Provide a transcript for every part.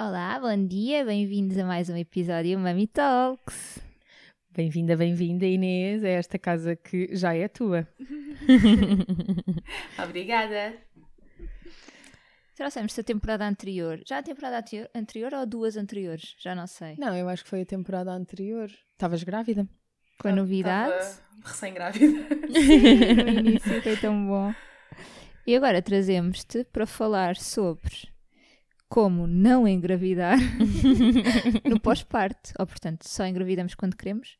Olá, bom dia, bem-vindos a mais um episódio Mami Talks. Bem-vinda, bem-vinda Inês a esta casa que já é tua. Obrigada. Trouxemos a temporada anterior. Já a temporada anterior, anterior ou duas anteriores? Já não sei. Não, eu acho que foi a temporada anterior. Estavas grávida? Com a novidade. Recém-grávida. Sim, no início foi tão bom. E agora trazemos-te para falar sobre como não engravidar no pós-parto. Ou, portanto, só engravidamos quando queremos,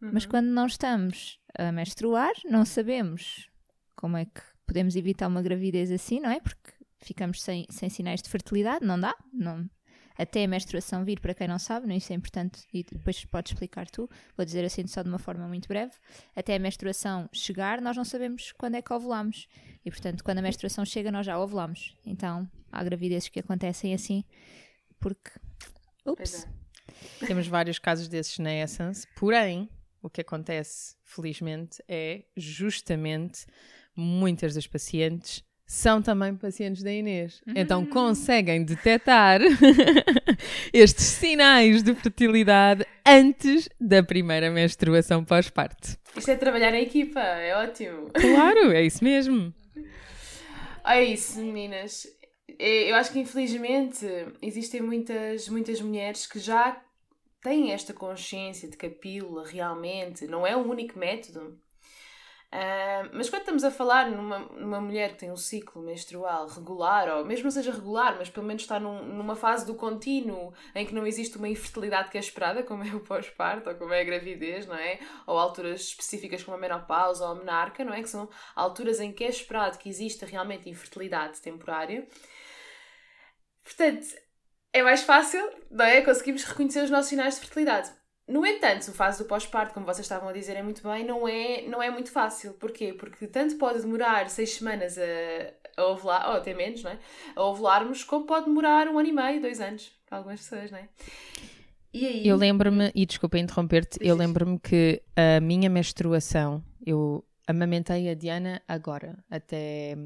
uhum. mas quando não estamos a menstruar, não sabemos como é que podemos evitar uma gravidez assim, não é? Porque ficamos sem, sem sinais de fertilidade, não dá, não, até a menstruação vir, para quem não sabe, não, isso é importante e depois podes explicar tu, vou dizer assim só de uma forma muito breve, até a menstruação chegar, nós não sabemos quando é que ovulamos e portanto quando a menstruação chega nós já ovulamos, então há gravidezes que acontecem assim, porque, ups. É. Temos vários casos desses na Essence, porém, o que acontece, felizmente, é justamente muitas das pacientes são também pacientes da Inês. Uhum. Então conseguem detectar estes sinais de fertilidade antes da primeira menstruação pós-parto. Isto é trabalhar em equipa, é ótimo. Claro, é isso mesmo. É isso, meninas. Eu acho que infelizmente existem muitas, muitas mulheres que já têm esta consciência de que a pílula realmente não é o único método Uh, mas quando estamos a falar numa, numa mulher que tem um ciclo menstrual regular, ou mesmo não seja regular, mas pelo menos está num, numa fase do contínuo em que não existe uma infertilidade que é esperada, como é o pós-parto ou como é a gravidez, não é? Ou alturas específicas como a menopausa ou a menarca, não é? Que são alturas em que é esperado que exista realmente infertilidade temporária. Portanto, é mais fácil, não é? Conseguimos reconhecer os nossos sinais de fertilidade. No entanto, a fase do pós-parto, como vocês estavam a dizer é muito bem, não é, não é muito fácil. Porquê? Porque tanto pode demorar seis semanas a, a ovular, ou até menos, não é? A ovularmos, como pode demorar um ano e meio, dois anos, para algumas pessoas, não é? E aí... Eu lembro-me, e desculpa interromper-te, eu lembro-me que a minha menstruação, eu amamentei a Diana agora, até,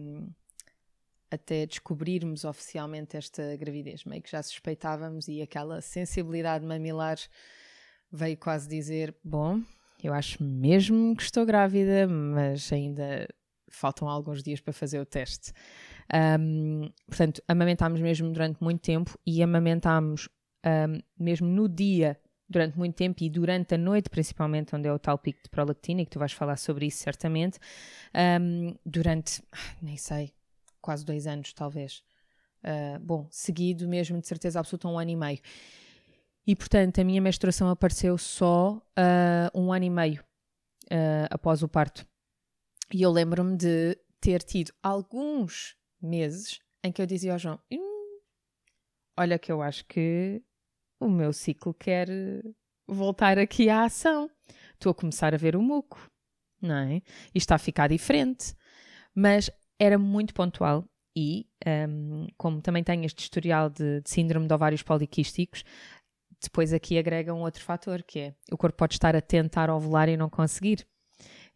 até descobrirmos oficialmente esta gravidez. Meio que já suspeitávamos e aquela sensibilidade mamilar veio quase dizer: Bom, eu acho mesmo que estou grávida, mas ainda faltam alguns dias para fazer o teste. Um, portanto, amamentámos mesmo durante muito tempo e amamentámos um, mesmo no dia durante muito tempo e durante a noite, principalmente, onde é o tal pico de prolactina, e que tu vais falar sobre isso certamente, um, durante, nem sei, quase dois anos, talvez. Uh, bom, seguido mesmo, de certeza absoluta, um ano e meio. E portanto, a minha menstruação apareceu só uh, um ano e meio uh, após o parto. E eu lembro-me de ter tido alguns meses em que eu dizia ao João: hum, Olha, que eu acho que o meu ciclo quer voltar aqui à ação. Estou a começar a ver o muco, não é? E está a ficar diferente. Mas era muito pontual e, um, como também tenho este historial de, de síndrome de ovários poliquísticos, depois aqui agrega um outro fator, que é o corpo pode estar a tentar ovular e não conseguir.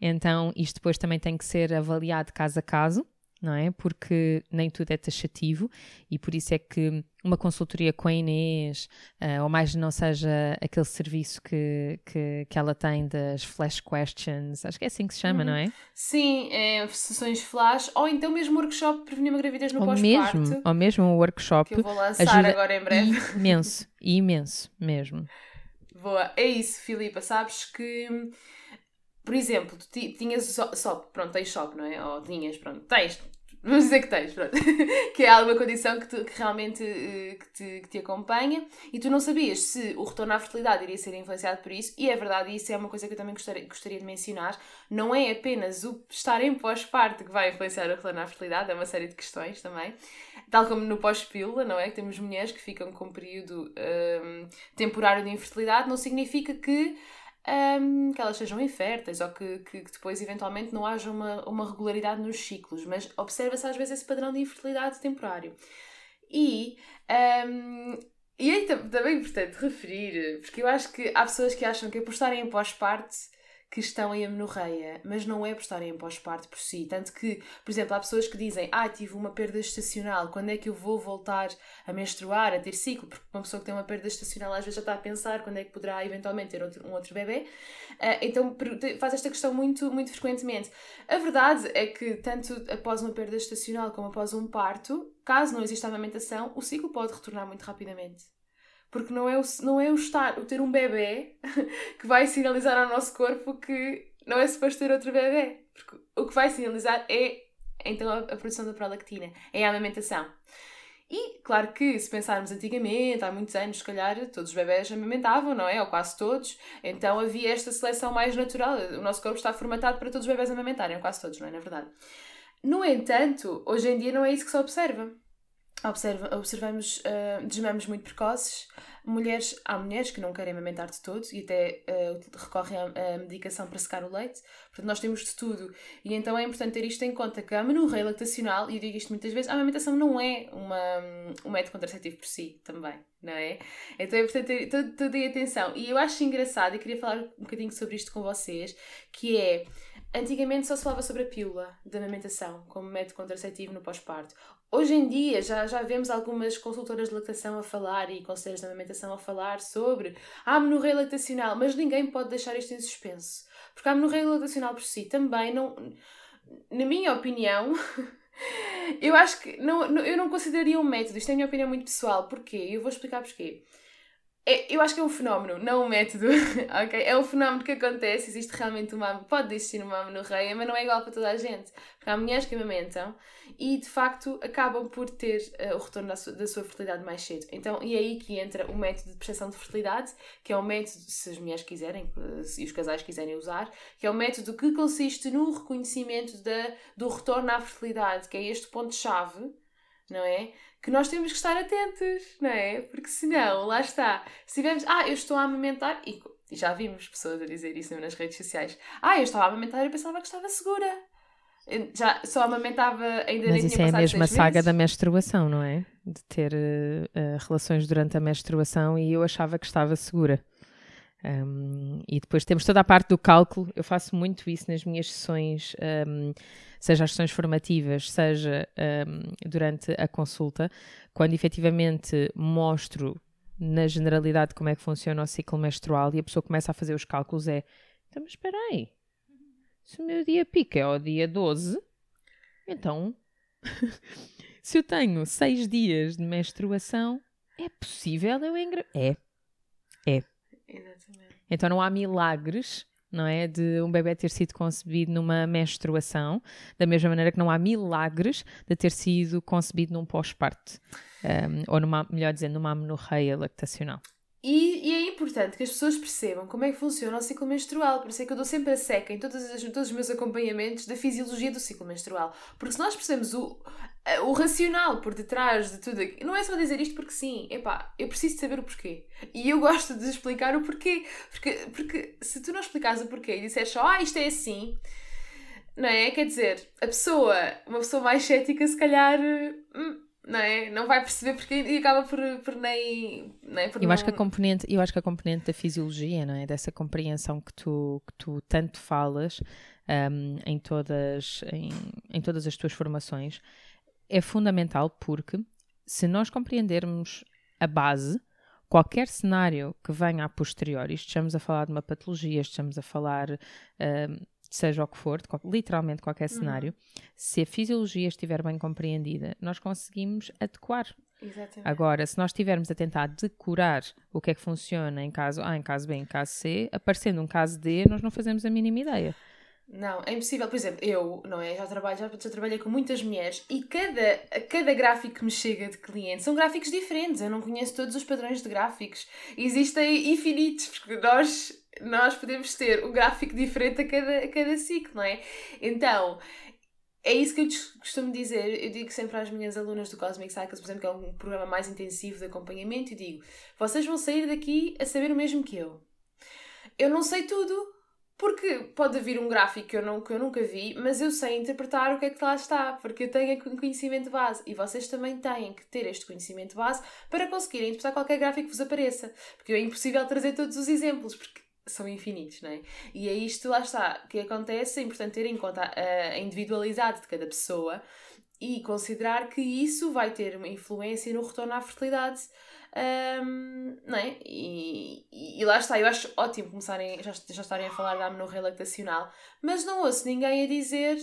Então, isto depois também tem que ser avaliado caso a caso, não é? Porque nem tudo é taxativo e por isso é que uma consultoria com a Inês, uh, ou mais não seja aquele serviço que, que, que ela tem das flash questions, acho que é assim que se chama, uhum. não é? Sim, é, sessões flash, ou então mesmo workshop prevenir uma gravidez no pós-parto. Mesmo, ou mesmo um workshop. Que eu vou lançar agora em breve. Imenso, imenso mesmo. Boa, é isso, Filipa, sabes que por exemplo, tu tinhas só, pronto, tens shop, não é? Ou tinhas, pronto, tens, Vamos dizer que tens, pronto. que é alguma condição que, tu, que realmente uh, que, te, que te acompanha e tu não sabias se o retorno à fertilidade iria ser influenciado por isso, e é verdade, isso é uma coisa que eu também gostaria, gostaria de mencionar. Não é apenas o estar em pós-parto que vai influenciar o retorno à fertilidade, é uma série de questões também. Tal como no pós-pílula, não é? Que temos mulheres que ficam com um período um, temporário de infertilidade, não significa que um, que elas sejam inférteis ou que, que, que, depois eventualmente não haja uma, uma regularidade nos ciclos, mas observa-se às vezes esse padrão de infertilidade temporário. E, um, e é também importante referir, porque eu acho que há pessoas que acham que é por estarem em pós-parto que estão em amenorreia, mas não é por estarem em pós-parto por si. Tanto que, por exemplo, há pessoas que dizem: Ah, tive uma perda estacional, quando é que eu vou voltar a menstruar, a ter ciclo? Porque uma pessoa que tem uma perda estacional às vezes já está a pensar quando é que poderá eventualmente ter outro, um outro bebê. Uh, então faz esta questão muito, muito frequentemente. A verdade é que, tanto após uma perda estacional como após um parto, caso não exista amamentação, o ciclo pode retornar muito rapidamente. Porque não é o, não é o estar, o ter um bebê que vai sinalizar ao nosso corpo que não é suposto ter outro bebê. Porque o que vai sinalizar é então a, produção da prolactina, é a amamentação. E claro que se pensarmos antigamente, há muitos anos, se calhar todos os bebés amamentavam, não é? Ou quase todos. Então havia esta seleção mais natural. O nosso corpo está formatado para todos os bebés amamentarem, ou quase todos, não é? Na verdade. No entanto, hoje em dia não é isso que se observa observa, observamos uh, desmames muito precoces. Mulheres, há mulheres que não querem amamentar de todo e até uh, recorrem à, à, medicação para secar o leite. Portanto, nós temos de tudo. E então é importante ter isto em conta, que a menorreia lactacional, e eu digo isto muitas vezes, a amamentação não é uma, um método contraceptivo por si, também, não é? Então é importante ter toda a atenção. E eu acho engraçado, e queria falar um bocadinho sobre isto com vocês, que é... Antigamente só se falava sobre a pílula da amamentação como método contraceptivo no pós-parto. Hoje em dia já, já vemos algumas consultoras de lactação a falar e conselhos de amamentação a falar sobre a amenorreia lactacional, mas ninguém pode deixar isto em suspenso. Porque a amenorreia lactacional por si também não. Na minha opinião, eu acho que não, eu não consideraria um método. Isto é a minha opinião muito pessoal. Porquê? Eu vou explicar porquê. É, eu acho que é um fenómeno, não um método, ok? É um fenómeno que acontece, existe realmente uma... Pode existir uma amenorreia, mas não é igual para toda a gente. Porque há mulheres que amamentam e, de facto, acabam por ter uh, o retorno da sua, da sua, fertilidade mais cedo. Então, e é aí que entra o método de percepção de fertilidade, que é um método, se as mulheres quiserem, se os casais quiserem usar, que é um método que consiste no reconhecimento da, do retorno à fertilidade, que é este ponto-chave, não é? Que nós temos que estar atentos, não é? Porque senão, lá está, se tivermos, ah, eu estou a amamentar, e, já vimos pessoas a dizer isso nas redes sociais, ah, eu estava a amamentar e pensava que estava segura. Já só amamentava ainda Mas isso é a mesma saga da menstruação, não é? De ter uh, relações durante a menstruação e eu achava que estava segura. Um, e depois temos toda a parte do cálculo. Eu faço muito isso nas minhas sessões, um, seja as sessões formativas, seja um, durante a consulta, quando efetivamente mostro na generalidade como é que funciona o ciclo menstrual e a pessoa começa a fazer os cálculos é então, mas espera aí, se o meu dia pica é o dia 12, então se eu tenho 6 dias de menstruação, é possível eu engravidar? É. É. Exatamente. Então não há milagres não é? De um bebê ter sido concebido numa menstruação, da mesma maneira que não há milagres de ter sido concebido num pós-parto, um, ou numa, melhor dizendo, numa amenorreia lactacional. E, e, é importante que as pessoas percebam como é que funciona o ciclo menstrual. Por isso é que eu dou sempre a seca em todos, os meus acompanhamentos da fisiologia do ciclo menstrual. Porque se nós percebemos o, o racional por detrás de tudo aqui, não é só dizer isto porque sim. Epá, eu preciso saber o porquê. E eu gosto de explicar o porquê. Porque, porque se tu não explicares o porquê e disseres só, ah, isto é assim, não é? Quer dizer, a pessoa, uma pessoa mais cética, se calhar. Hum, não é? Não vai perceber porque e acaba por, por nem. nem por eu, não... acho que a componente, eu acho que a componente da fisiologia, não é? Dessa compreensão que tu, que tu tanto falas um, em, todas, em, em todas as tuas formações é fundamental porque se nós compreendermos a base, qualquer cenário que venha a posteriori, estamos a falar de uma patologia, estamos a falar. Um, seja o que for, literalmente qualquer uhum. cenário, uhum. se a fisiologia estiver bem compreendida, nós conseguimos adequar. Exatamente. Agora, se nós estivermos a tentar decorar o que é que funciona em caso A, em caso B, em caso C, aparecendo um caso D, nós não fazemos a mínima ideia. Não, é impossível. Por exemplo, eu, não é? Já, trabalho, já, já trabalhei com muitas mulheres e cada, cada gráfico que me chega de cliente são gráficos diferentes. Eu não conheço todos os padrões de gráficos. Existem infinitos, porque nós, nós podemos ter um gráfico diferente a cada, a cada ciclo, não é? Então, é isso que eu costumo dizer. Eu digo sempre às minhas alunas do Cosmic Cycles, por exemplo, que é um programa mais intensivo de acompanhamento, e digo: vocês vão sair daqui a saber o mesmo que eu. Eu não sei tudo, porque pode vir um gráfico que eu, não, que eu nunca vi, mas eu sei interpretar o que é que lá está, porque eu tenho conhecimento base. E vocês também têm que ter este conhecimento base para conseguirem interpretar qualquer gráfico que vos apareça. Porque é impossível trazer todos os exemplos, porque são infinitos, não é? E é isto, lá está, que acontece, é importante ter em conta a individualidade de cada pessoa e considerar que isso vai ter uma influência no retorno à fertilidade um, não é? E, e, lá está, eu acho ótimo começarem, já, já estarem a falar da amenorreia lactacional, mas não ouço ninguém a dizer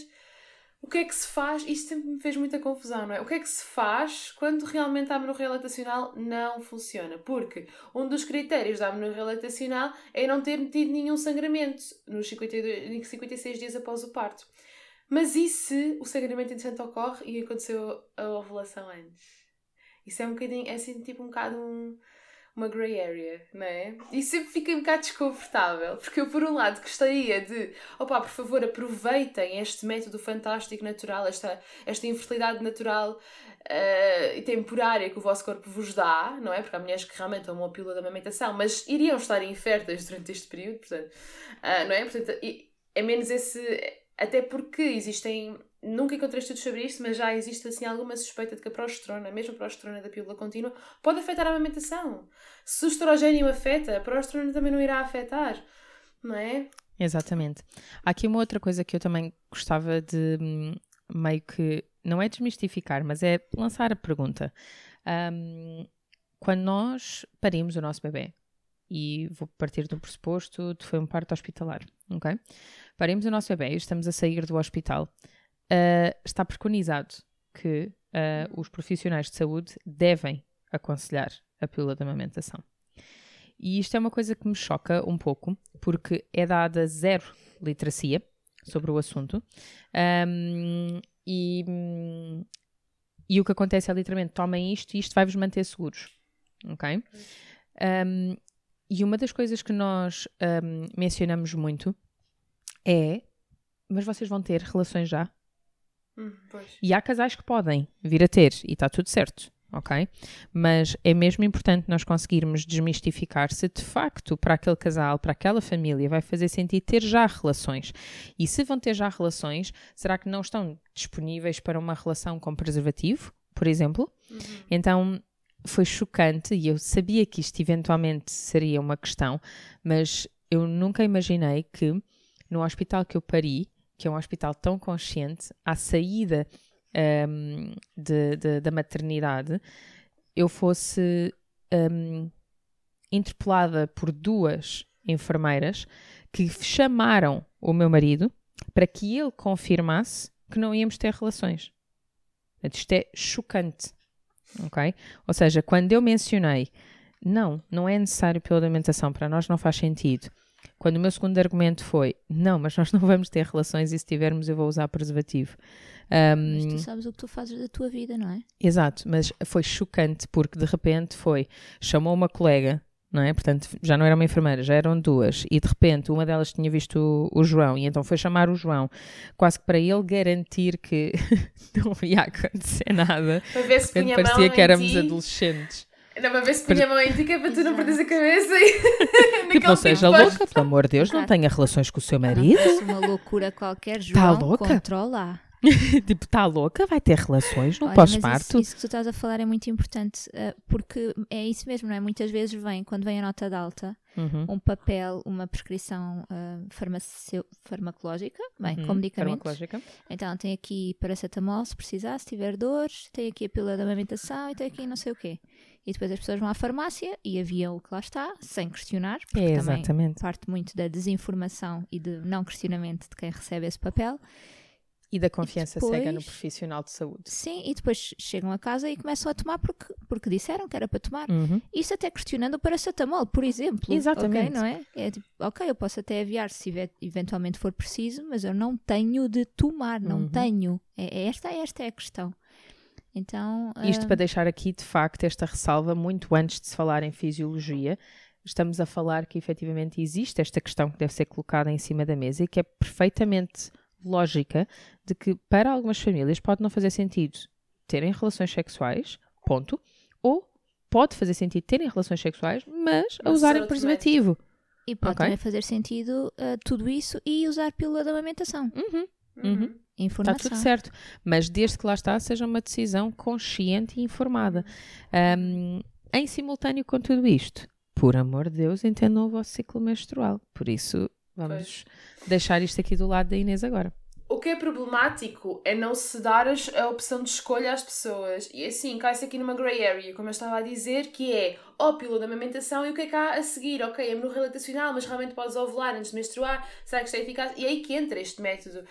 o que é que se faz, isto sempre me fez muita confusão, não é? O que é que se faz quando realmente a amenorreia lactacional não funciona? Porque um dos critérios da amenorreia lactacional é não ter tido nenhum sangramento nos 52, 56 dias após o parto. Mas e se o sangramento interessante ocorre e aconteceu a ovulação antes? Isso é um bocadinho, é assim, tipo um bocado um, uma grey area, não é? E sempre fica um bocado desconfortável, porque eu, por um lado, gostaria de, opá, por favor, aproveitem este método fantástico natural, esta, esta infertilidade natural uh, e temporária que o vosso corpo vos dá, não é? Porque há mulheres que realmente tomam a pílula da amamentação, mas iriam estar inférteis durante este período, portanto, uh, não é? Portanto, é menos esse. Até porque existem nunca encontrei estudos sobre isto, mas já existe assim alguma suspeita de que a progesterona, mesmo a progesterona da pílula contínua, pode afetar a amamentação. Se o estrogênio afeta, a progesterona também não irá afetar, não é? Exatamente. Há aqui uma outra coisa que eu também gostava de hum, meio que, não é desmistificar, mas é lançar a pergunta. Um, quando nós parimos o nosso bebê, e vou partir do pressuposto de foi um parto hospitalar, ok? Parimos o nosso bebê e estamos a sair do hospital uh, está preconizado que uh, os profissionais de saúde devem aconselhar a pílula de amamentação. E isto é uma coisa que me choca um pouco, porque é dada zero literacia sobre o assunto. Um, e, e o que acontece é literalmente: tomem isto e isto vai-vos manter seguros. Ok? Um, e uma das coisas que nós um, mencionamos muito é: mas vocês vão ter relações já? Hum, e há casais que podem vir a ter e está tudo certo, ok? Mas é mesmo importante nós conseguirmos desmistificar se de facto para aquele casal, para aquela família, vai fazer sentido ter já relações. E se vão ter já relações, será que não estão disponíveis para uma relação com preservativo, por exemplo? Uhum. Então foi chocante e eu sabia que isto eventualmente seria uma questão, mas eu nunca imaginei que no hospital que eu pari que é um hospital tão consciente, à saída um, de, de, da maternidade, eu fosse um, interpelada por duas enfermeiras que chamaram o meu marido para que ele confirmasse que não íamos ter relações. Isto é chocante. Ok? Ou seja, quando eu mencionei não, não é necessário pela alimentação, para nós não faz sentido. Quando o meu segundo argumento foi: não, mas nós não vamos ter relações e se tivermos eu vou usar preservativo. Um, mas tu sabes o que tu fazes da tua vida, não é? Exato, mas foi chocante porque de repente foi, chamou uma colega, não é? Portanto, já não era uma enfermeira, já eram duas, e de repente uma delas tinha visto o, o João, e então foi chamar o João, quase que para ele garantir que não ia acontecer nada. Para ver se punha parecia que éramos ti. adolescentes. Era uma vez que punha a mão em ti que é para tu não perderes a cabeça e... tipo, não seja tipo louca, pelo amor de Deus, não tenha relações com o seu marido. Parece uma loucura qualquer, tá João, tá louca? controla. tipo, está louca? Vai ter relações no pós-parto? Isso, isso, que tu estás a falar é muito importante, uh, porque é isso mesmo, não é? Muitas vezes vem, quando vem a nota de alta, uhum. um papel, uma prescrição uh, farmacológica, bem, uhum. com medicamentos. Então tem aqui paracetamol, se precisar, se tiver dores, tem aqui a pílula da amamentação e tem aqui não sei o quê. E depois as pessoas vão à farmácia e havia o que lá está, sem questionar, porque é, também parte muito da desinformação e do não questionamento de quem recebe esse papel. E da confiança depois, cega no profissional de saúde. Sim, e depois chegam a casa e começam a tomar porque, porque disseram que era para tomar. Uhum. Isso até questionando o paracetamol, por exemplo. Exatamente. Okay, não é? é tipo, ok, eu posso até aviar se eventualmente for preciso, mas eu não tenho de tomar, não uhum. tenho. É, é, esta, esta é a questão. Então, Isto uh... para deixar aqui, de facto, esta ressalva, muito antes de se falar em fisiologia, estamos a falar que efetivamente existe esta questão que deve ser colocada em cima da mesa e que é perfeitamente lógica de que para algumas famílias pode não fazer sentido terem relações sexuais, ponto, ou pode fazer sentido terem relações sexuais, mas a usarem preservativo. E pode okay? também fazer sentido uh, tudo isso e usar pílula de amamentação. Uhum. Uhum. Informação. Está tudo certo. Mas desde que lá está, seja uma decisão consciente e informada. Um, em simultâneo com tudo isto, por amor de Deus, entendam o vosso ciclo menstrual. Por isso, vamos pois. deixar isto aqui do lado da Inês agora. O que é problemático é não se dar a opção de escolha às pessoas. E assim, cai-se aqui numa grey area, como eu estava a dizer, que é ó pílula da amamentação e o que é que há a seguir? Ok, é no relatacional, mas realmente podes ovular antes de menstruar, será que isto é eficaz? E é aí que entra este método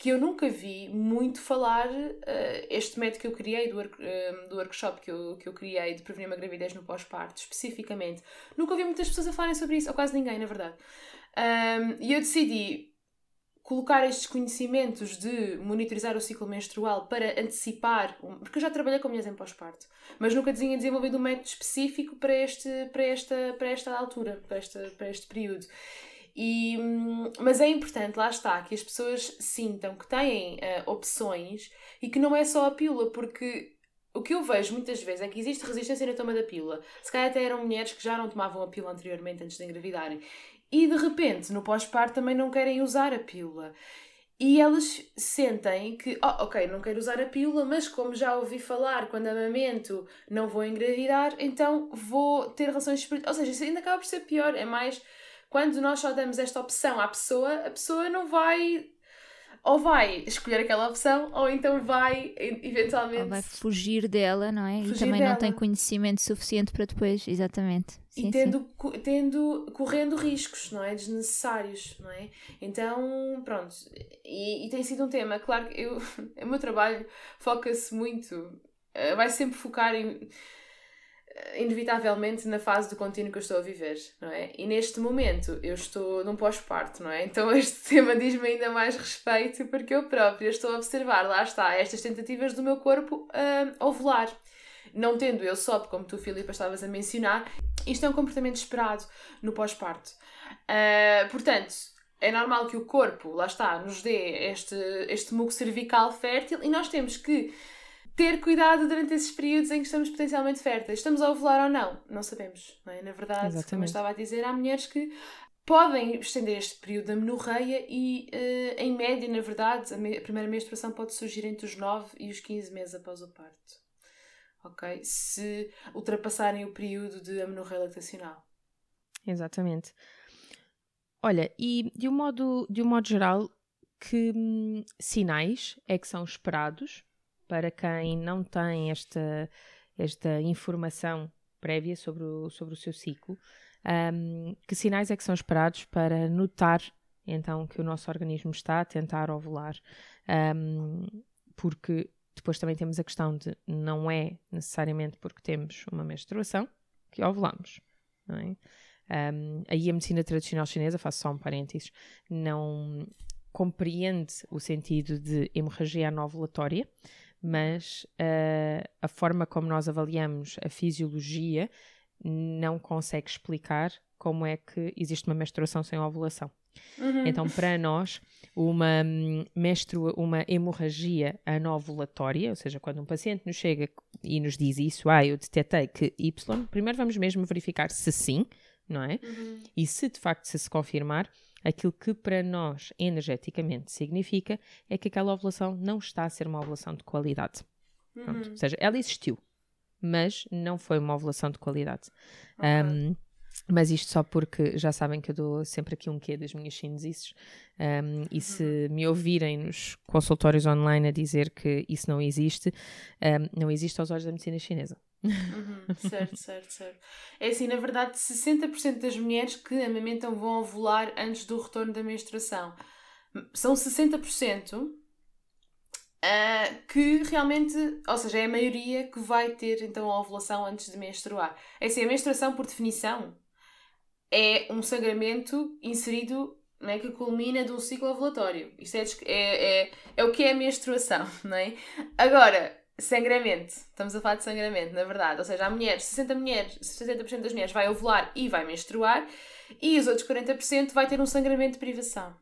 que eu nunca vi muito falar, uh, este método que eu criei, do, uh, do workshop que eu, que eu criei de prevenir uma gravidez no pós-parto, especificamente. Nunca ouvi muitas pessoas a falarem sobre isso, ou quase ninguém, na verdade. Um, e eu decidi colocar estes conhecimentos de monitorizar o ciclo menstrual para antecipar, porque eu já trabalhei com mulheres em pós-parto, mas nunca tinha desenvolvido um método específico para, este, para, esta, para esta altura, para, esta, para este período. E, hum, mas é importante, lá está, que as pessoas sintam que têm uh, opções e que não é só a pílula, porque o que eu vejo muitas vezes é que existe resistência na toma da pílula. Se calhar até eram mulheres que já não tomavam a pílula anteriormente antes de engravidarem. E de repente, no pós-parto, também não querem usar a pílula. E elas sentem que, oh, ok, não quero usar a pílula, mas como já ouvi falar, quando amamento não vou engravidar, então vou ter relações. Ou seja, isso ainda acaba por ser pior. É mais quando nós só damos esta opção à pessoa, a pessoa não vai ou vai escolher aquela opção ou então vai eventualmente ou vai fugir dela, não é? Fugir e também dela. não tem conhecimento suficiente para depois, exatamente. Sim, e tendo, tendo correndo riscos, não é? Desnecessários, não é? Então, pronto. E, e tem sido um tema, claro que eu, o meu trabalho foca-se muito, eh, vai sempre focar em inevitavelmente na fase do contínuo que eu estou a viver, não é? E neste momento eu estou num pós-parto, não é? Então este tema diz-me ainda mais respeito porque eu própria estou a observar, lá está, estas tentativas do meu corpo uh, ovular. Não tendo eu só, como tu, Filipe, estavas a mencionar, isto é um comportamento esperado no pós-parto. Uh, portanto, é normal que o corpo, lá está, nos dê este, este muco cervical fértil e nós temos que ter cuidado durante esses períodos em que estamos potencialmente férteis. Estamos a ovular ou não? Não sabemos. Não é? Na verdade, Exatamente. como eu estava a dizer, há mulheres que podem estender este período da menorreia e, uh, em média, na verdade, a, me a, primeira menstruação pode surgir entre os 9 e os 15 meses após o parto. Ok? Se ultrapassarem o período de amenorreia lactacional. Exatamente. Olha, e de um modo, de um modo geral, que hum, sinais é que são esperados para quem não tem esta, esta informação prévia sobre o, sobre o seu ciclo, um, que sinais é que são esperados para notar então que o nosso organismo está a tentar ovular? Um, porque depois também temos a questão de não é necessariamente porque temos uma menstruação que ovulamos. É? Um, aí a medicina tradicional chinesa, faço só um parênteses, não compreende o sentido de hemorragia anovulatória, mas uh, a forma como nós avaliamos a fisiologia não consegue explicar como é que existe uma menstruação sem ovulação. Uhum. Então, para nós, uma, menstrua, uma hemorragia anovulatória, ou seja, quando um paciente nos chega e nos diz isso, ah, eu detetei que Y, primeiro vamos mesmo verificar se sim, não é? Uhum. E se de facto se, se confirmar, aquilo que para nós energeticamente significa é que aquela ovulação não está a ser uma ovulação de qualidade. Uhum. Ou seja, ela existiu, mas não foi uma ovulação de qualidade. Okay. Um, mas isto só porque já sabem que eu dou sempre aqui um quê das minhas chineses um, e se uhum. me ouvirem nos consultórios online a dizer que isso não existe, um, não existe aos olhos da medicina chinesa. Uhum, certo, certo, certo. É assim, na verdade, 60% das mulheres que amamentam vão ovular antes do retorno da menstruação. São 60%, Uh, que realmente, ou seja, é a maioria que vai ter então a ovulação antes de menstruar. É assim, a menstruação, por definição, é um sangramento inserido não é, que culmina de um ciclo ovulatório. Isto é, é, é, é o que é a menstruação, não é? Agora, sangramento. Estamos a falar de sangramento, na verdade. Ou seja, há mulheres, 60 mulheres, 60% das mulheres vai ovular e vai menstruar, e os outros 40% vai ter um sangramento de privação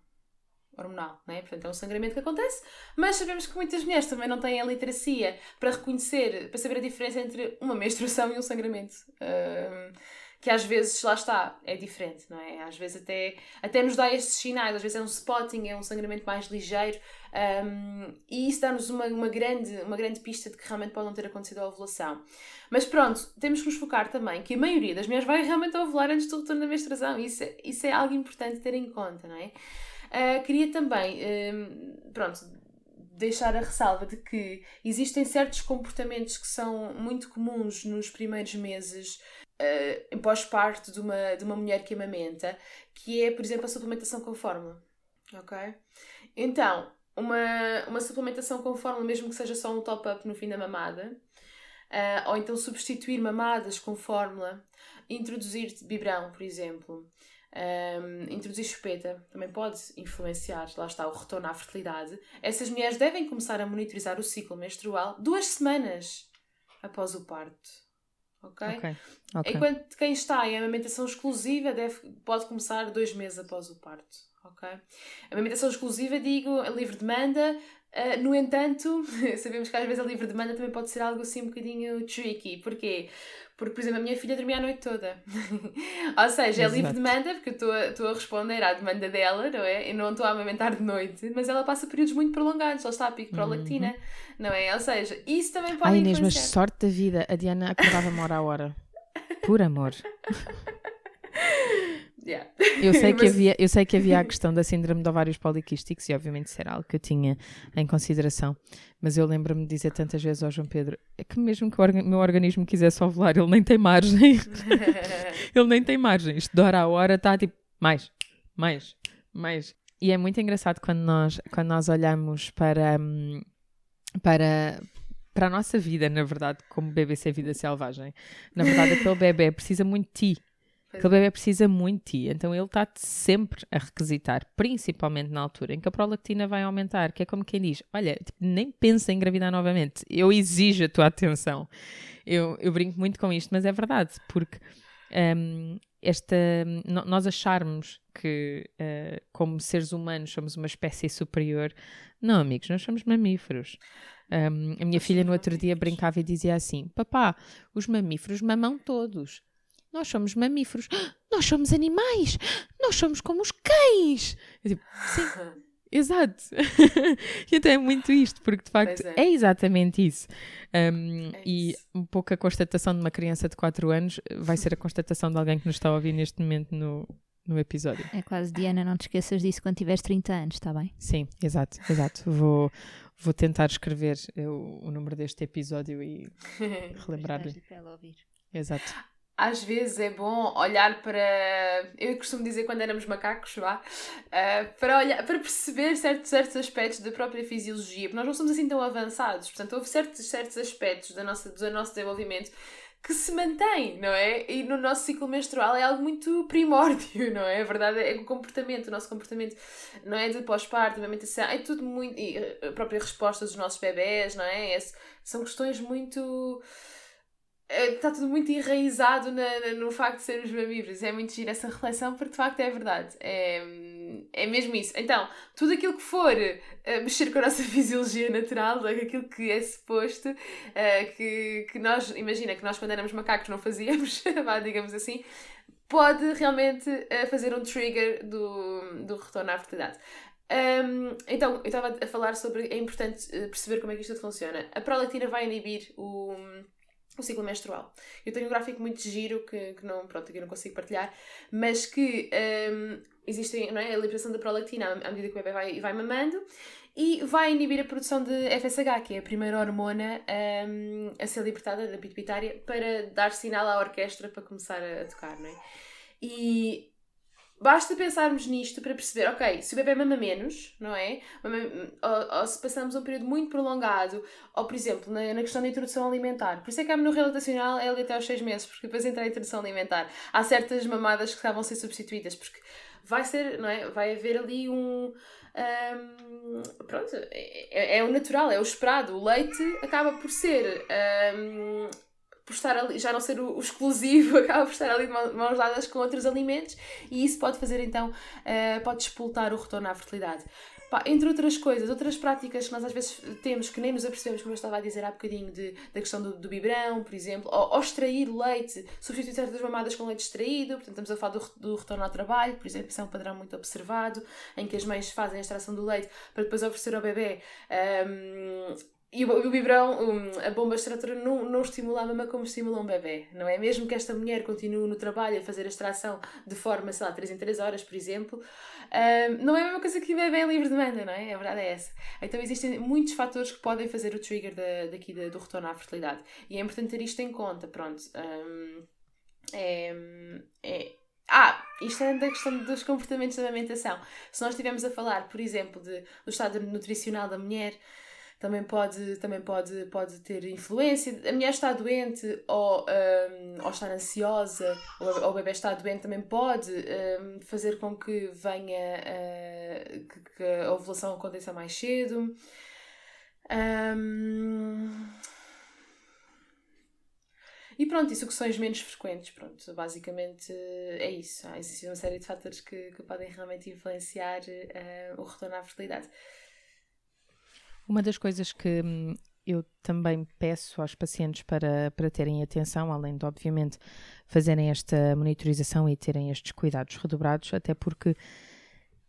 hormonal, não é? Portanto, é um sangramento que acontece, mas sabemos que muitas mulheres também não têm a literacia para reconhecer, para saber a diferença entre uma menstruação e um sangramento. Um, que às vezes, lá está, é diferente, não é? Às vezes até, até nos dá estes sinais, às vezes é um spotting, é um sangramento mais ligeiro, um, e isso dá-nos uma, uma, grande, uma grande pista de que realmente pode não ter acontecido a ovulação. Mas pronto, temos que nos focar também que a maioria das mulheres vai realmente ovular antes do retorno da menstruação, isso é, isso é algo importante ter em conta, não é? Uh, queria também, um, pronto, deixar a ressalva de que existem certos comportamentos que são muito comuns nos primeiros meses uh, pós-parto de uma, de uma mulher que amamenta, que é, por exemplo, a suplementação com fórmula. Ok? Então, uma, uma suplementação com fórmula, mesmo que seja só um top-up no fim da mamada, uh, ou então substituir mamadas com fórmula, introduzir biberão, por exemplo, um, introduzir chupeta também pode influenciar, lá está, o retorno à fertilidade. Essas mulheres devem começar a monitorizar o ciclo menstrual duas semanas após o parto. Ok? okay. okay. Enquanto quem está em amamentação exclusiva deve, pode começar dois meses após o parto. Ok? Amamentação exclusiva, digo, livre demanda, Uh, no entanto, sabemos que às vezes a livre demanda também pode ser algo assim um bocadinho tricky. Porquê? Porque, por exemplo, a minha filha dormia a noite toda. Ou seja, Exato. é livre demanda, porque eu estou a responder à demanda dela, não é? E não estou a amamentar de noite, mas ela passa períodos muito prolongados, ela está a pico prolactina, uhum. não é? Ou seja, isso também pode Ai, Inês, mas sorte da vida, a Diana acordava uma hora a hora. Por amor. Yeah. Eu, sei que havia, eu sei que havia a questão da síndrome de ovários poliquísticos e obviamente isso era algo que eu tinha em consideração, mas eu lembro-me de dizer tantas vezes ao João Pedro é que mesmo que o meu organismo quisesse ovular, ele nem tem margem. ele nem tem margem. Isto de hora a hora está tipo, mais, mais, mais. E é muito engraçado quando nós, quando nós olhamos para, hum, para, para a nossa vida, na verdade, como BBC Vida Selvagem. Na verdade, aquele bebê precisa muito de ti Aquele bebê precisa muito de ti, então ele está sempre a requisitar, principalmente na altura em que a prolactina vai aumentar, que é como quem diz: Olha, tipo, nem pensa em engravidar novamente, eu exijo a tua atenção. Eu, eu brinco muito com isto, mas é verdade, porque um, esta, nós acharmos que, uh, como seres humanos, somos uma espécie superior, não, amigos, nós somos mamíferos. Um, a minha filha no outro dia brincava e dizia assim: Papá, os mamíferos mamam todos. Nós somos mamíferos. Nós somos animais. Nós somos como os cães. Eu digo, sim. Exato. então é muito isto, porque de facto é. é. exatamente isso. Um, é e isso. um pouco a constatação de uma criança de 4 anos vai ser a constatação de alguém que nos está a ouvir neste momento no, no episódio. É quase, Diana, não te esqueças disso quando tiveres 30 anos, está bem? Sim, exato, exato. Vou, vou tentar escrever o, o número deste episódio e relembrar-lhe. Exato às vezes é bom olhar para. Eu costumo dizer quando éramos macacos, vá, uh, para, olhar, para perceber certos, certos aspectos da própria fisiologia, porque nós não somos assim tão avançados, portanto, houve certos, certos aspectos da nossa, do nosso desenvolvimento que se mantém, não é? E no nosso ciclo menstrual é algo muito primórdio, não é? A verdade é o comportamento, o nosso comportamento, não é? De pós-parto, amamentação, é tudo muito. E a própria resposta dos nossos bebés, não é? Esse, são questões muito está tudo muito enraizado na, na, no facto de sermos mamíferos. É muito giro essa reflexão, porque de facto é verdade. É, é mesmo isso. Então, tudo aquilo que for uh, mexer com a nossa fisiologia natural, aquilo que é suposto, uh, que, que nós, imagina, que nós quando éramos macacos não fazíamos, digamos assim, pode realmente uh, fazer um trigger do, do retorno à fertilidade. Um, então, eu estava a falar sobre. É importante perceber como é que isto funciona. A prolactina vai inibir o o ciclo menstrual. Eu tenho um gráfico muito giro que, que não, pronto, aqui não consigo partilhar, mas que um, existe não é, a liberação da prolactina à medida que o bebê vai, vai mamando e vai inibir a produção de FSH, que é a primeira hormona um, a ser libertada da pituitária para dar sinal à orquestra para começar a, tocar, não é? E Basta pensarmos nisto para perceber, ok, se o bebê mama menos, não é? Ou, ou, se passamos um período muito prolongado, ou por exemplo, na, na, questão da introdução alimentar. Por isso é que a amenorreia lactacional é ali até aos 6 meses, porque depois entra a introdução alimentar. Há certas mamadas que a ser substituídas, porque vai ser, não é? Vai haver ali um. um pronto, é, é, o natural, é o esperado. O leite acaba por ser. Um, por estar ali, já não ser o, o, exclusivo, acaba por estar ali de mãos dadas com outros alimentos e isso pode fazer então, uh, pode expultar o retorno à fertilidade. Pá, entre outras coisas, outras práticas que nós às vezes temos que nem nos apercebemos, como eu estava a dizer há bocadinho, de, da questão do, do biberão, por exemplo, ou, ou extrair leite, substituir certas mamadas com leite extraído, portanto estamos a falar do, do retorno ao trabalho, por exemplo, isso é um padrão muito observado, em que as mães fazem a extração do leite para depois oferecer ao bebê. Um, e o, o biberão, um, a bomba extratora não, não estimula a mama como estimula um bebê, não é? Mesmo que esta mulher continue no trabalho a fazer a extração de forma, sei lá, 3 em 3 horas, por exemplo, um, não é a mesma coisa que o bebê livre demanda, não é? A verdade é essa. Então existem muitos fatores que podem fazer o trigger da, daqui da, do retorno à fertilidade. E é importante ter isto em conta, pronto. Um, é, é, ah, isto é da questão dos comportamentos da amamentação. Se nós estivermos a falar, por exemplo, de, do estado nutricional da mulher, também pode, também pode, pode ter influência. A mulher está doente ou, um, ou está ansiosa, ou, ou o bebê está doente, também pode um, fazer com que venha uh, que, a ovulação aconteça mais cedo. Um, e pronto, são os menos frequentes, pronto, basicamente é isso. Há uma série de fatores que, que podem realmente influenciar uh, o retorno à fertilidade. Uma das coisas que hum, eu também peço aos pacientes para, para terem atenção, além de, obviamente, fazerem esta monitorização e terem estes cuidados redobrados, até porque,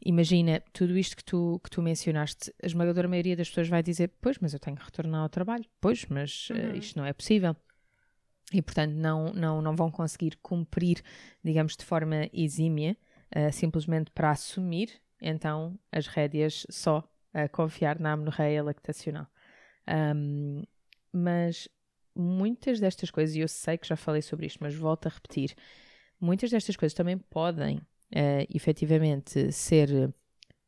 imagina, tudo isto que tu, que tu mencionaste, a esmagadora maioria das pessoas vai dizer: Pois, mas eu tenho que retornar ao trabalho, pois, mas eh, uhum. uh, isto não é possível. E, portanto, não, não, não vão conseguir cumprir, digamos, de forma exímia, uh, simplesmente para assumir, então, as rédeas só a confiar na amenorreia lactacional. Um, mas muitas destas coisas, e eu sei que já falei sobre isto, mas volto a repetir, muitas destas coisas também podem uh, efetivamente ser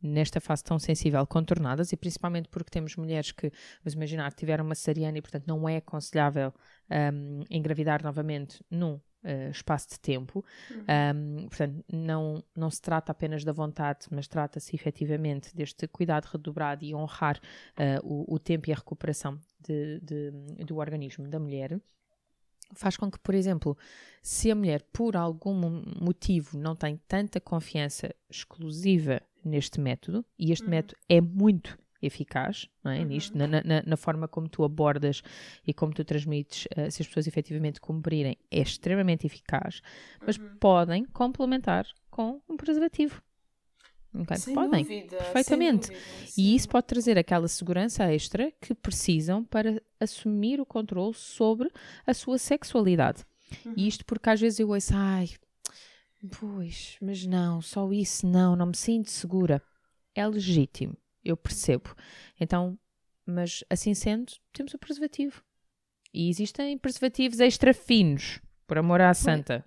nesta fase tão sensível contornadas e principalmente porque temos mulheres que, vamos imaginar, tiveram uma cesariana e portanto não é aconselhável um, engravidar novamente num uh, espaço de tempo. Uhum. Um, portanto, não, não se trata apenas da vontade, mas trata-se efetivamente deste cuidado redobrado e honrar uh, o, o, tempo e a recuperação de, de, do organismo da mulher faz com que, por exemplo, se a mulher por algum motivo não tem tanta confiança exclusiva neste método, e este uhum. método é muito eficaz não é? Uhum. Nisto, na, na, na, forma como tu abordas e como tu transmites, uh, se as pessoas efetivamente cumprirem, é extremamente eficaz, mas uhum. podem complementar com um preservativo. Okay? Sem podem, dúvida, perfeitamente. Dúvida, e isso pode trazer aquela segurança extra que precisam para assumir o controle sobre a sua sexualidade. Uhum. E isto porque às vezes eu ouço, ai, pois, mas não, só isso não, não me sinto segura. É legítimo eu percebo. Então, mas assim sendo, temos o preservativo. E existem preservativos extra finos, por amor à santa.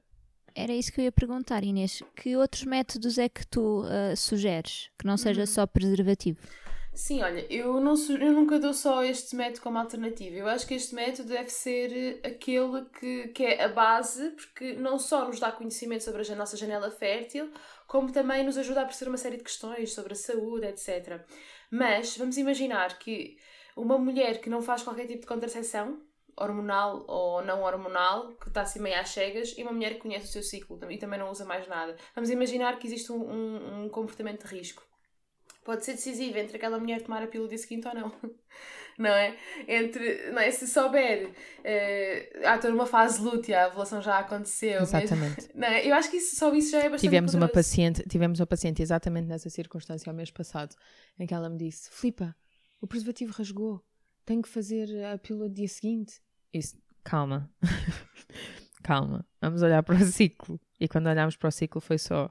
Era isso que eu ia perguntar, Inês. Que outros métodos é que tu uh, sugeres que não seja uhum. só preservativo? Sim, olha, eu, não, eu nunca dou só este método como alternativa. Eu acho que este método deve ser aquele que, que é a base, porque não só nos dá conhecimento sobre a nossa janela fértil, como também nos ajuda a perceber uma série de questões sobre a saúde, etc. Mas vamos imaginar que uma mulher que não faz qualquer tipo de contracepção, hormonal ou não hormonal, que está assim meio às cegas, e uma mulher que conhece o seu ciclo e também não usa mais nada. Vamos imaginar que existe um, um, um comportamento de risco pode ser decisivo entre aquela mulher tomar a pílula dia seguinte ou não. Não é? Entre, não é? Se souber, uh, ah, estou numa fase lútea, a ovulação já aconteceu. Exatamente. Não é? Eu acho que isso, só isso já é bastante tivemos uma paciente Tivemos uma paciente exatamente nessa circunstância ao mês passado, em que ela me disse: Flipa, o preservativo rasgou, tenho que fazer a pílula dia seguinte. Isso, calma, calma, vamos olhar para o ciclo. E quando olhámos para o ciclo foi só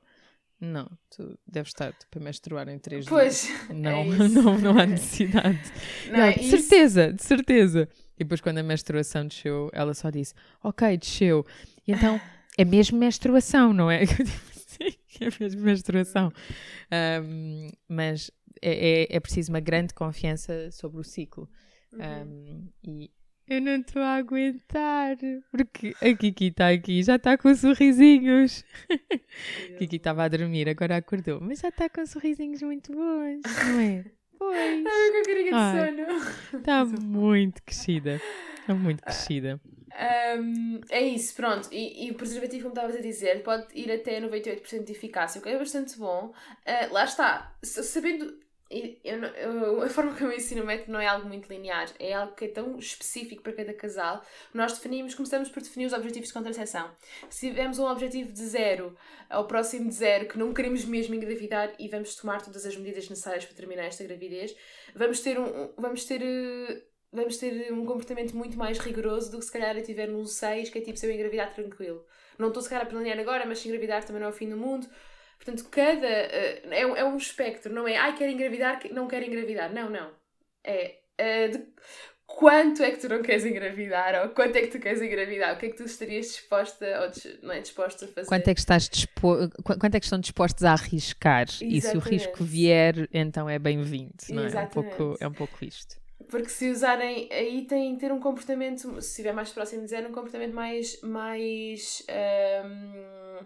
não, tu deves estar tipo, a menstruar em três pois, dias. Não, é não, não há necessidade. Não, ela, de isso... certeza, de certeza. E depois, quando a menstruação desceu, ela só disse: Ok, desceu. E então, é mesmo menstruação, não é? Digo, Sim. é mesmo menstruação. Um, mas é, é, é, preciso uma grande confiança sobre o ciclo. Uhum. Um, e eu não estou a aguentar, porque a Kiki está aqui, já está com sorrisinhos. a Kiki estava a dormir, agora acordou, mas já está com sorrisinhos muito bons, não é? Pois. Está com a carinha de sono. Está muito crescida. Está muito ah, crescida. Um, é isso, pronto. E, e, o preservativo, como estavas a dizer, pode ir até 98% de eficácia, o que é bastante bom. Uh, lá está, sabendo eu, eu, a forma como eu ensino o método não é algo muito linear, é algo que é tão específico para cada casal. Nós definimos, começamos por definir os objetivos de contracepção. Se tivermos um objetivo de zero ao próximo de zero, que não queremos mesmo engravidar e vamos tomar todas as medidas necessárias para terminar esta gravidez, vamos ter um, vamos ter, eh, vamos ter um comportamento muito mais rigoroso do que se calhar eu tiver num 6, que é tipo se eu engravidar tranquilo. Não estou se calhar a planear agora, mas se engravidar também não é o fim do mundo Portanto, cada. Uh, é, é um espectro, não é ai, quero engravidar, não quero engravidar. Não, não. É. Uh, de, quanto é que tu não queres engravidar ou quanto é que tu queres engravidar, o que é que tu estarias disposta ou não é disposta a fazer. Quanto é que estás dispo... quanto é que estão dispostos a arriscar Exatamente. e se o risco vier, então é bem-vindo, não é? É um, pouco, é um pouco isto. Porque se usarem aí tem ter um comportamento, se estiver mais próximo de zero, um comportamento mais mais um,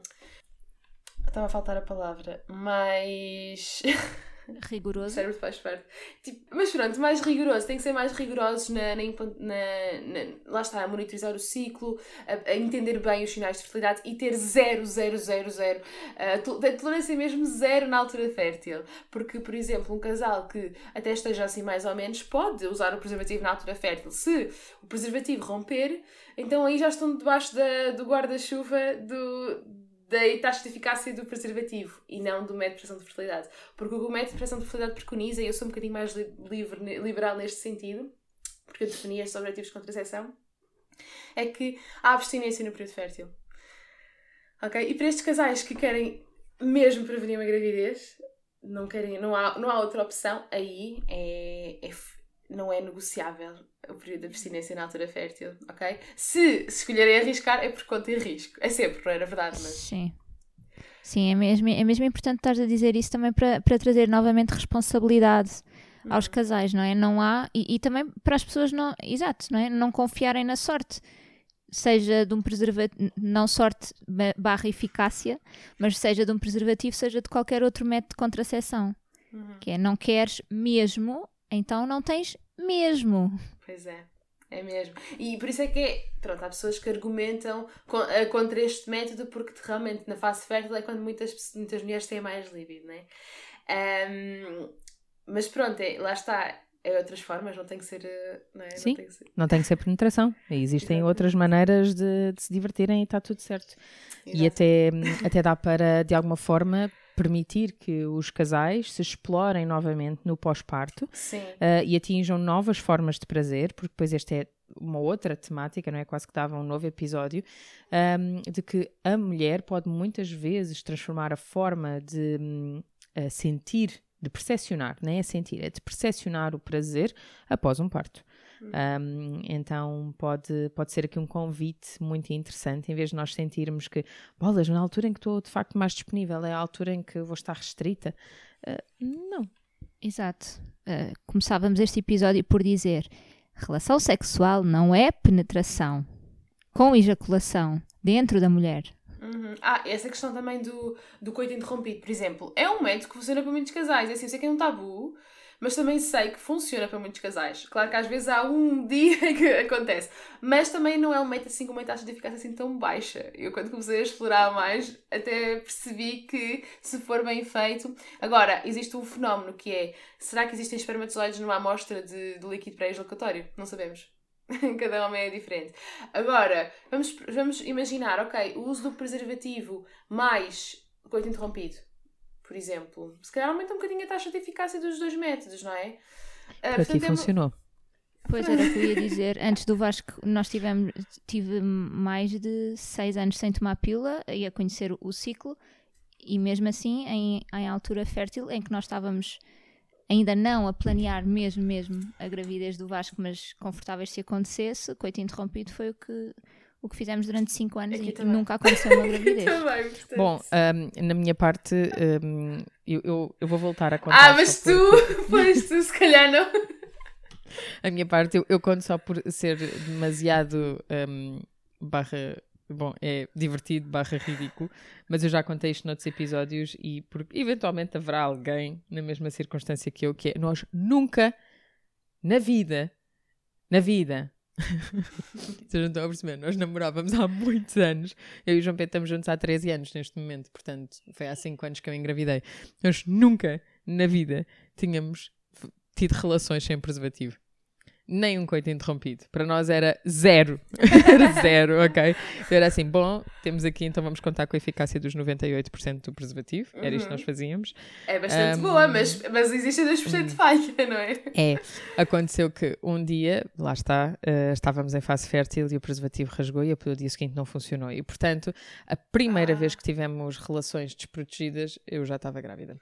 Estava a faltar a palavra. Mais. Rigoroso. cérebro faz parte. Tipo, mas pronto, mais rigoroso. Tem que ser mais rigorosos na, na, na, na lá está, a monitorizar o ciclo, a, a, entender bem os sinais de fertilidade e ter zero, zero, zero, zero. Uh, tolerância mesmo zero na altura fértil. Porque, por exemplo, um casal que até esteja assim mais ou menos pode usar o preservativo na altura fértil. Se o preservativo romper, então aí já estão debaixo da, do guarda-chuva do da eficácia do preservativo e não do método de pressão de fertilidade. Porque o que o método de pressão de fertilidade preconiza, e eu sou um bocadinho mais livre, liberal neste sentido, porque eu defini estes objetivos de contracepção, é que há abstinência no período fértil. Ok? E para estes casais que querem mesmo prevenir uma gravidez, não, querem, não, há, não há outra opção, aí é, é não é negociável o período de abstinência na altura fértil, ok? Se, escolherem arriscar, é por conta de risco. É sempre, não é verdade? Mas... Sim. Sim, é mesmo, é mesmo importante estar a dizer isso também para, para trazer novamente responsabilidade uhum. aos casais, não é? Não há, e, e, também para as pessoas não, exato, não é? Não confiarem na sorte, seja de um preservativo, não sorte barra eficácia, mas seja de um preservativo, seja de qualquer outro método de contracepção. Uhum. Que é, não queres mesmo, então não tens mesmo. Pois é. É mesmo. E por isso é que é, pronto, há pessoas que argumentam eh, contra este método porque realmente na fase fértil é quando muitas, muitas mulheres têm mais líbido, né? Um, mas pronto, é, lá está. É outras formas, não tem que ser. Eh, não, é? Sim, não, tem que ser... não tem que ser penetração. Existem outras maneiras de, de, se divertirem e está tudo certo. Exato. E até, até dá para, de alguma forma, permitir que os casais se explorem novamente no pós-parto uh, e atinjam novas formas de prazer, porque depois esta é uma outra temática, não é? Quase que dava um novo episódio, um, de que a mulher pode muitas vezes transformar a forma de uh, sentir, de percepcionar, não é sentir, é de percepcionar o prazer após um parto. Um, então pode, pode ser aqui um convite muito interessante, em vez de nós sentirmos que, bolas, na altura em que estou de facto mais disponível, é a altura em que vou estar restrita. Uh, não. Exato. Uh, começávamos este episódio por dizer: relação sexual não é penetração com ejaculação dentro da mulher. Uhum. Ah, essa questão também do, do coito interrompido, por exemplo, é um método que funciona para muitos casais. É assim, eu sei que é um tabu, mas também sei que funciona para muitos casais. Claro que às vezes há um dia que acontece, mas também não é um método assim com uma taxa de eficácia assim tão baixa. Eu, quando comecei a explorar mais, até percebi que se for bem feito. Agora, existe um fenómeno que é: será que existem espermatozoides numa amostra de, de líquido pré-ejaculatório? Não sabemos. Cada homem é diferente. Agora, vamos, vamos imaginar, ok, o uso do preservativo mais coito interrompido por exemplo. Se calhar aumenta um bocadinho a taxa de eficácia dos dois métodos, não é? Uh, Para ti funcionou. Pois era o que eu ia dizer. Antes do Vasco, nós tivemos tive mais de seis anos sem tomar pílula e a conhecer o ciclo, e mesmo assim, em, em altura fértil, em que nós estávamos ainda não a planear mesmo, mesmo a gravidez do Vasco, mas confortáveis se acontecesse, coito interrompido foi o que, o que fizemos durante 5 anos Aqui e também. nunca aconteceu uma gravidez. também, Bom, um, na minha parte, um, eu, eu, eu, vou voltar a contar. Ah, mas tu, pois tu, se calhar não. A minha parte, eu, eu conto só por ser demasiado um, barra. Bom, é divertido barra ridículo, mas eu já contei isto noutros episódios e porque eventualmente haverá alguém na mesma circunstância que eu, que é nós nunca na vida, na vida, vocês não estão a perceber, nós namorávamos há muitos anos. Eu e o João Pedro estamos juntos há 13 anos neste momento, portanto, foi há 5 anos que eu engravidei. Nós nunca na vida tínhamos tido relações sem preservativo nem um coito interrompido. Para nós era zero. era zero, ok? Então era assim, bom, temos aqui, então vamos contar com a eficácia dos 98% do preservativo. Era isto que nós uhum. fazíamos. É bastante um, boa, mas, mas existe 2% de falha, não é? É. Aconteceu que um dia, lá está, uh, estávamos em fase fértil e o preservativo rasgou e o dia seguinte não funcionou. E, portanto, a primeira ah. vez que tivemos relações desprotegidas, eu já estava grávida.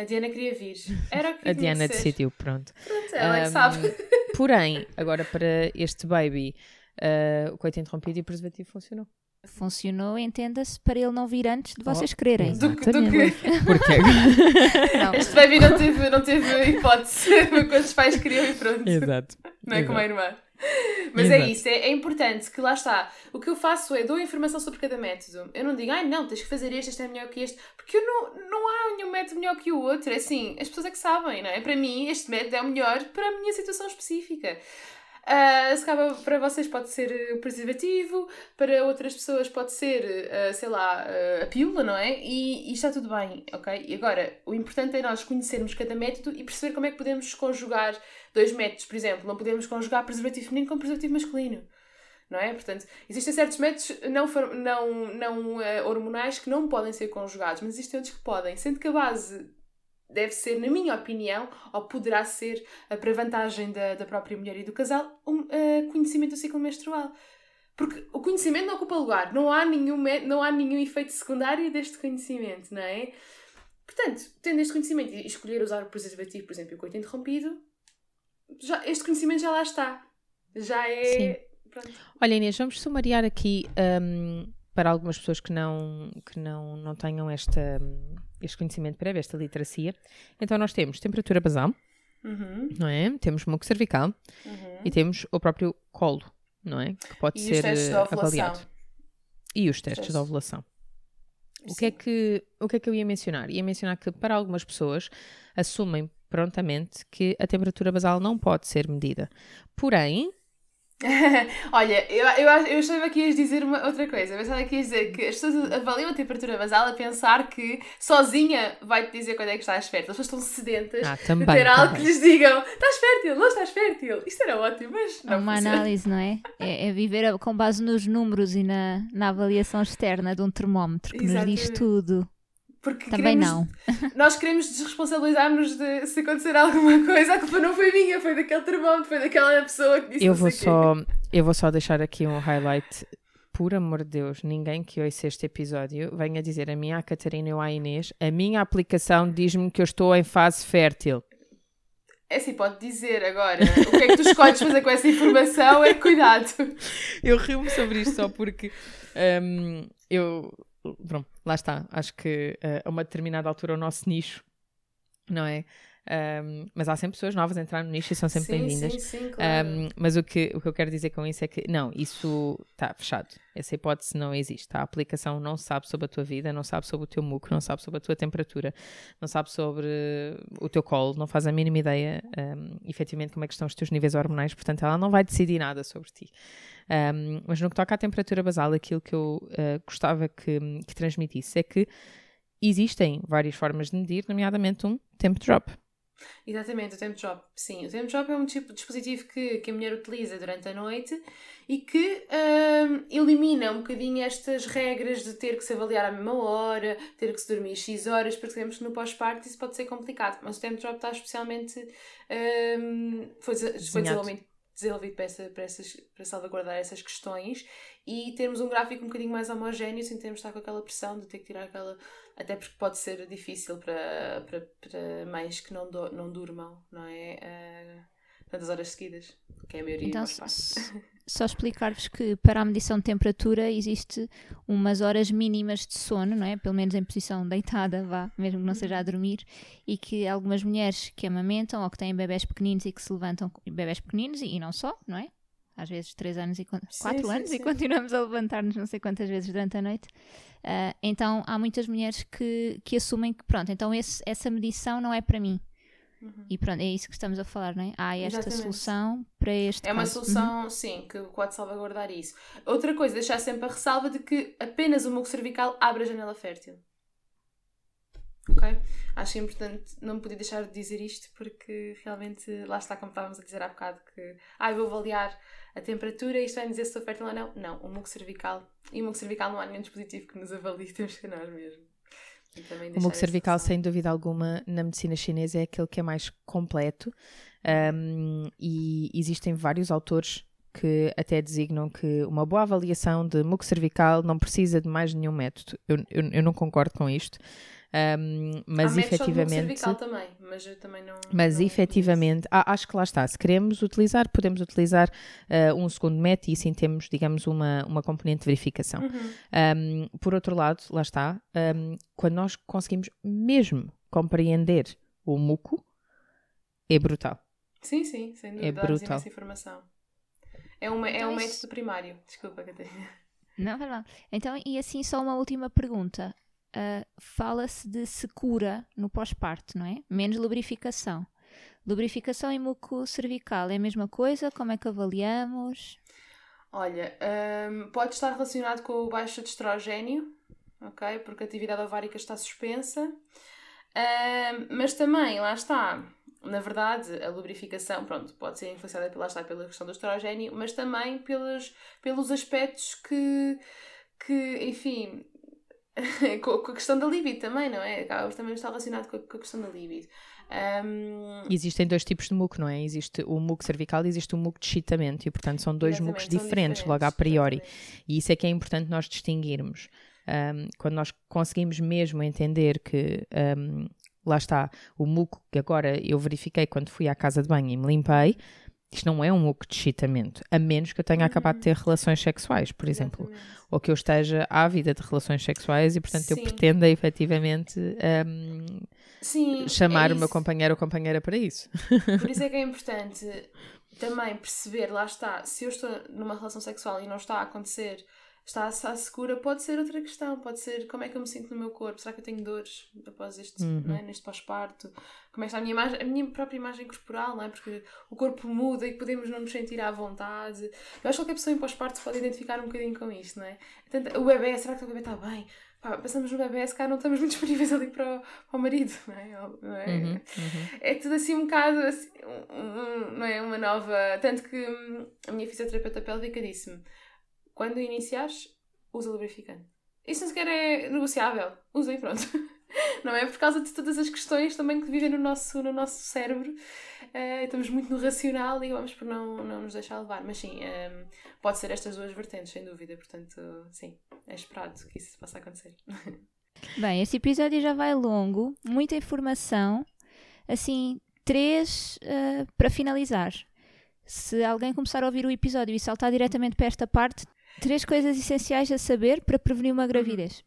A Diana queria vir. Era o que A Diana decidiu, pronto. Pronto, ela um, é que sabe. Porém, agora para este baby, uh, o coito interrompido e o preservativo funcionou. Funcionou, entenda-se, para ele não vir antes de vocês oh, quererem. Do, do que... Porquê? não. Este baby não teve, não teve hipótese. Quando os pais queriam e pronto. Exato. Não é Exato. como a irmã. Mas é Exato. é isso, é, é, importante que lá está. O que eu faço é dou informação sobre cada método. Eu não digo, ai não, tens que fazer este, este é melhor que este, porque eu não, não há nenhum método melhor que o outro. É assim, as pessoas é que sabem, não é? Para mim, este método é o melhor para a minha situação específica. Uh, se para vocês pode ser o preservativo, para outras pessoas pode ser, uh, sei lá, uh, a pílula, não é? E, e, está tudo bem, ok? E agora, o importante é nós conhecermos cada método e perceber como é que podemos conjugar dois métodos. Por exemplo, não podemos conjugar preservativo feminino com preservativo masculino. Não é? Portanto, existem certos métodos não, não, não hormonais que não podem ser conjugados, mas existem outros que podem, sendo que a base deve ser, na minha opinião, ou poderá ser, uh, para vantagem da, da própria mulher e do casal, um uh, conhecimento do ciclo menstrual. Porque o conhecimento não ocupa lugar, não há nenhum, não há nenhum efeito secundário deste conhecimento, não é? Portanto, tendo este conhecimento e escolher usar o preservativo, por exemplo, o coito interrompido, já, este conhecimento já lá está. Já é. Olha, Inês, vamos sumariar aqui um, para algumas pessoas que não, que não, não tenham esta. Um este conhecimento prévio, esta literacia. Então nós temos temperatura basal, uhum. não é? Temos muco cervical uhum. e temos o próprio colo, não é? Que pode e ser avaliado. E os testes de ovulação. O que, é que, o que é que eu ia mencionar? Ia mencionar que para algumas pessoas assumem prontamente que a temperatura basal não pode ser medida. Porém, Olha, eu, eu, eu achava que ias dizer uma outra coisa. Eu pensava que ias dizer que as pessoas avaliam a temperatura basal a pensar que sozinha vai-te dizer quando é que estás fértil. As pessoas estão sedentas ah, também, de ter também. algo que lhes digam estás fértil, não estás fértil. Isto era ótimo, mas não É uma funciona. análise, não é? é? é? viver com base nos números e na, na avaliação externa de um termómetro que Exatamente. nos diz tudo. Porque Também queremos, não. Nós queremos desresponsabilizar-nos de se acontecer alguma coisa. A culpa não foi minha, foi daquele termómetro, foi daquela pessoa que disse eu vou só Eu vou só deixar aqui um highlight. Por amor de Deus, ninguém que ouça este episódio venha dizer a mim, a Catarina ou a Inês, a minha aplicação diz-me que eu estou em fase fértil. É assim, pode dizer agora. O que é que tu escolhes fazer com essa informação é cuidado. Eu rio-me sobre isto só porque um, eu pronto, lá está. Acho que uh, a uma determinada altura o nosso nicho, não é? Um, mas há sempre pessoas novas a entrar no nicho e são sempre bem-vindas. Sim, sim, claro. um, mas o que, o que eu quero dizer com isso é que, não, isso está fechado. Essa hipótese não existe. A aplicação não sabe sobre a tua vida, não sabe sobre o teu muco, não sabe sobre a tua temperatura, não sabe sobre o teu colo, não faz a mínima ideia, um, efetivamente, como é que estão os teus níveis hormonais. Portanto, ela não vai decidir nada sobre ti. Um, mas no que toca à temperatura basal, aquilo que eu uh, gostava que, que transmitisse é que existem várias formas de medir, nomeadamente um temp drop. Exatamente, o temp drop, sim. O temp drop é um tipo de dispositivo que, que a mulher utiliza durante a noite e que um, elimina um bocadinho estas regras de ter que se avaliar à mesma hora, ter que se dormir X horas, porque sabemos que no pós-parto isso pode ser complicado. Mas o temp drop está especialmente. Um, foi, foi desenvolvido desenvolvido para, essa, para, essas, para salvaguardar essas questões e termos um gráfico um bocadinho mais homogéneo sem termos de estar com aquela pressão de ter que tirar aquela. Até porque pode ser difícil para, para, para mães que não, do, não durmam, não é? Uh, tantas horas seguidas, que é a maioria então, se, só explicar-vos que para a medição de temperatura existe umas horas mínimas de sono, não é? Pelo menos em posição deitada, vá, mesmo que não seja a dormir, e que algumas mulheres que amamentam ou que têm bebés pequeninos e que se levantam, bebés pequeninos e, e não só, não é? Às vezes 3 anos e 4 anos sim. e continuamos a levantar-nos não sei quantas vezes durante a noite. Uh, então há muitas mulheres que, que assumem que, pronto, então esse, essa medição não é para mim. Uhum. E pronto, é isso que estamos a falar, não é? Há esta Exatamente. solução para este. É uma solução, uhum. sim, que pode salvaguardar isso. Outra coisa, deixar sempre a ressalva de que apenas o muco cervical abre a janela fértil. Ok? Acho importante, não me podia deixar de dizer isto porque realmente lá está, como estávamos a dizer há bocado, que ah, vou avaliar a temperatura e isto vai dizer se estou fértil ou não. Não, o muco cervical. E o muco cervical não há nenhum dispositivo que nos avalie, temos que nós mesmo. O muco cervical, sem dúvida alguma, na medicina chinesa é aquele que é mais completo um, e existem vários autores que até designam que uma boa avaliação de muco cervical não precisa de mais nenhum método. Eu, eu, eu não concordo com isto. Um, mas Há efetivamente. também, mas eu também não. Mas não efetivamente, ah, acho que lá está. Se queremos utilizar, podemos utilizar uh, um segundo método e assim temos, digamos, uma, uma componente de verificação. Uhum. Um, por outro lado, lá está, um, quando nós conseguimos mesmo compreender o muco, é brutal. Sim, sim, sem dúvida. É brutal. essa informação. É, uma, é então, um método primário. Desculpa, Catarina. Não, vai lá. Então, e assim, só uma última pergunta uh, fala-se de secura no pós-parto, não é? Menos lubrificação. Lubrificação e muco cervical é a mesma coisa? Como é que avaliamos? Olha, um, pode estar relacionado com o baixo de estrogênio, ok? Porque a atividade ovárica está suspensa. Um, mas também, lá está, na verdade, a lubrificação, pronto, pode ser influenciada pela, está, pela questão do estrogênio, mas também pelos, pelos aspectos que, que enfim, com, a questão da libido também, não é? Acaba também está relacionado com a, com a questão da libido. Um... Existem dois tipos de muco, não é? Existe o muco cervical e existe o muco de excitamento, e portanto são dois mucos diferentes, diferentes, logo a priori. Exatamente. E isso é que é importante nós distinguirmos. Um, quando nós conseguimos mesmo entender que um, lá está o muco que agora eu verifiquei quando fui à casa de banho e me limpei, isto não é um muco de excitamento, a menos que eu tenha acabado de ter uhum. relações sexuais, por exemplo. Exatamente. Ou que eu esteja ávida de relações sexuais e, portanto, Sim. eu pretenda efetivamente um, Sim, chamar é o meu companheiro ou companheira para isso. Por isso é que é importante também perceber, lá está, se eu estou numa relação sexual e não está a acontecer está, está segura, pode ser outra questão, pode ser como é que eu me sinto no meu corpo, será que eu tenho dores após este, uhum. não é, neste pós-parto, como é que está a minha, imagem, a minha própria imagem corporal, não é? Porque o corpo muda e podemos não nos sentir à vontade. Eu acho que qualquer pessoa em pós-parto pode identificar um bocadinho com isto, não é? Portanto, o bebê, será que o bebê está bem? Pá, pensamos no bebê, se cá não estamos muito disponíveis ali para o, para o marido, não é? Não é? Uhum, uhum. é tudo assim um bocado, assim, um, não é? Uma nova. Tanto que a minha fisioterapeuta pélvica disse-me quando iniciares, usa lubrificante. Isso nem sequer é negociável. Usa e pronto. Não é? Por causa de todas as questões também que vivem no nosso, no nosso cérebro. Uh, estamos muito no racional e vamos por não, não nos deixar levar. Mas sim, um, ehm, pode ser estas duas vertentes, sem dúvida. Portanto, sim, é esperado que isso possa acontecer. Bem, este episódio já vai longo, muita informação. Assim, três uh, para finalizar. Se alguém começar a ouvir o episódio e saltar diretamente para esta parte, Três coisas essenciais a saber para prevenir uma gravidez.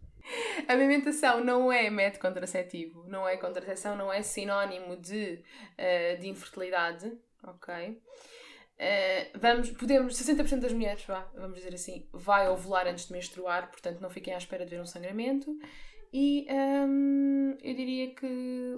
A amamentação não é método contraceptivo, não é contracepção, não é sinónimo de, uh, de infertilidade, ok? Uh, vamos, podemos, 60% das mulheres, vá, vamos dizer assim, vai ovular antes de menstruar, portanto não fiquem à espera de ver um sangramento. E um, eu diria que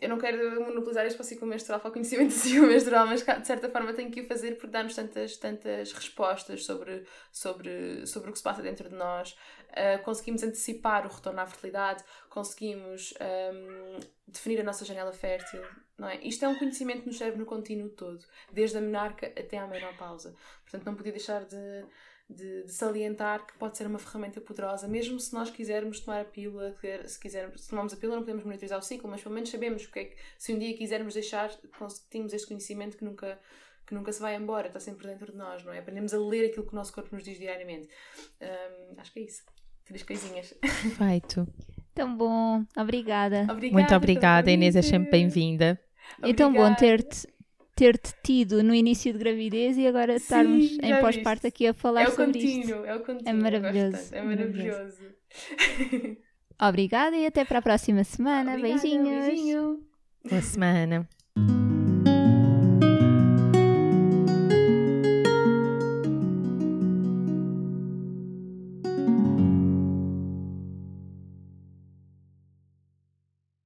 eu não quero monopolizar este para o ciclo menstrual, para o conhecimento do ciclo menstrual, mas de certa forma tenho que o fazer por dar-nos tantas, tantas respostas sobre, sobre, sobre o que se passa dentro de nós. Uh, conseguimos antecipar o retorno à fertilidade, conseguimos um, definir a nossa janela fértil. Não é? Isto é um conhecimento que nos serve no contínuo todo, desde a menarca até à menopausa. Portanto, não podia deixar de, de, de, salientar que pode ser uma ferramenta poderosa, mesmo se nós quisermos tomar a pílula, se quisermos, se tomamos a pílula não podemos monitorizar o ciclo, mas pelo menos sabemos porque é que, se um dia quisermos deixar, temos este conhecimento que nunca, que nunca se vai embora, está sempre dentro de nós, não é? Aprendemos a ler aquilo que o nosso corpo nos diz diariamente. Um, acho que é isso. Três coisinhas. Feito. Tão bom. Obrigada. obrigada Muito obrigada, Inês, é sempre bem-vinda. É tão bom ter-te ter-te tido no início de gravidez e agora estarmos Sim, em já pós-parto aqui a falar É o sobre isto. contínuo, é o contínuo. É maravilhoso, É maravilhoso. maravilhoso. Obrigada e até para a próxima semana. Obrigada, Beijinhos. beijinho. Boa semana.